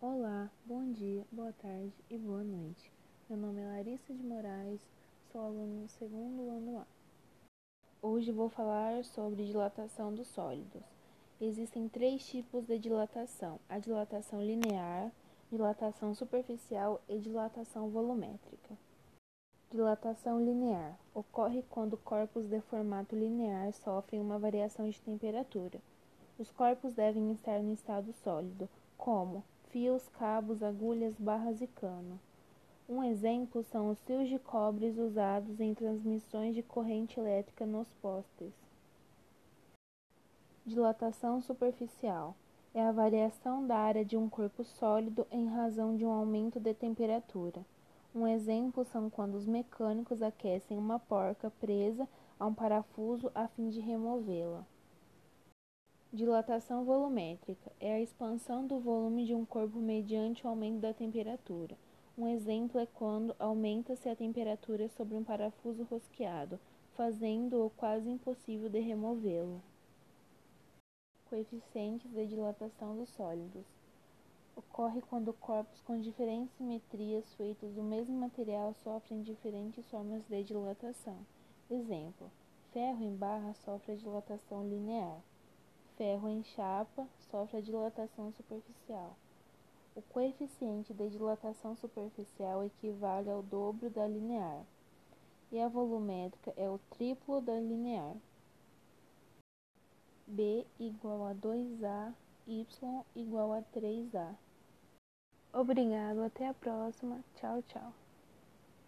Olá, bom dia, boa tarde e boa noite. Meu nome é Larissa de Moraes, sou aluna do segundo ano A. Hoje vou falar sobre dilatação dos sólidos. Existem três tipos de dilatação: a dilatação linear, dilatação superficial e dilatação volumétrica. Dilatação linear ocorre quando corpos de formato linear sofrem uma variação de temperatura. Os corpos devem estar no estado sólido, como fios, cabos, agulhas, barras e cano. Um exemplo são os fios de cobre usados em transmissões de corrente elétrica nos postes. Dilatação superficial é a variação da área de um corpo sólido em razão de um aumento de temperatura. Um exemplo são quando os mecânicos aquecem uma porca presa a um parafuso a fim de removê-la. Dilatação volumétrica é a expansão do volume de um corpo mediante o aumento da temperatura. Um exemplo é quando aumenta-se a temperatura sobre um parafuso rosqueado, fazendo-o quase impossível de removê-lo. Coeficientes de dilatação dos sólidos ocorre quando corpos com diferentes simetrias feitos do mesmo material sofrem diferentes formas de dilatação. Exemplo: ferro em barra sofre a dilatação linear ferro em chapa sofre a dilatação superficial. O coeficiente de dilatação superficial equivale ao dobro da linear, e a volumétrica é o triplo da linear. B igual a 2A, Y igual a 3A. Obrigado, até a próxima. Tchau, tchau.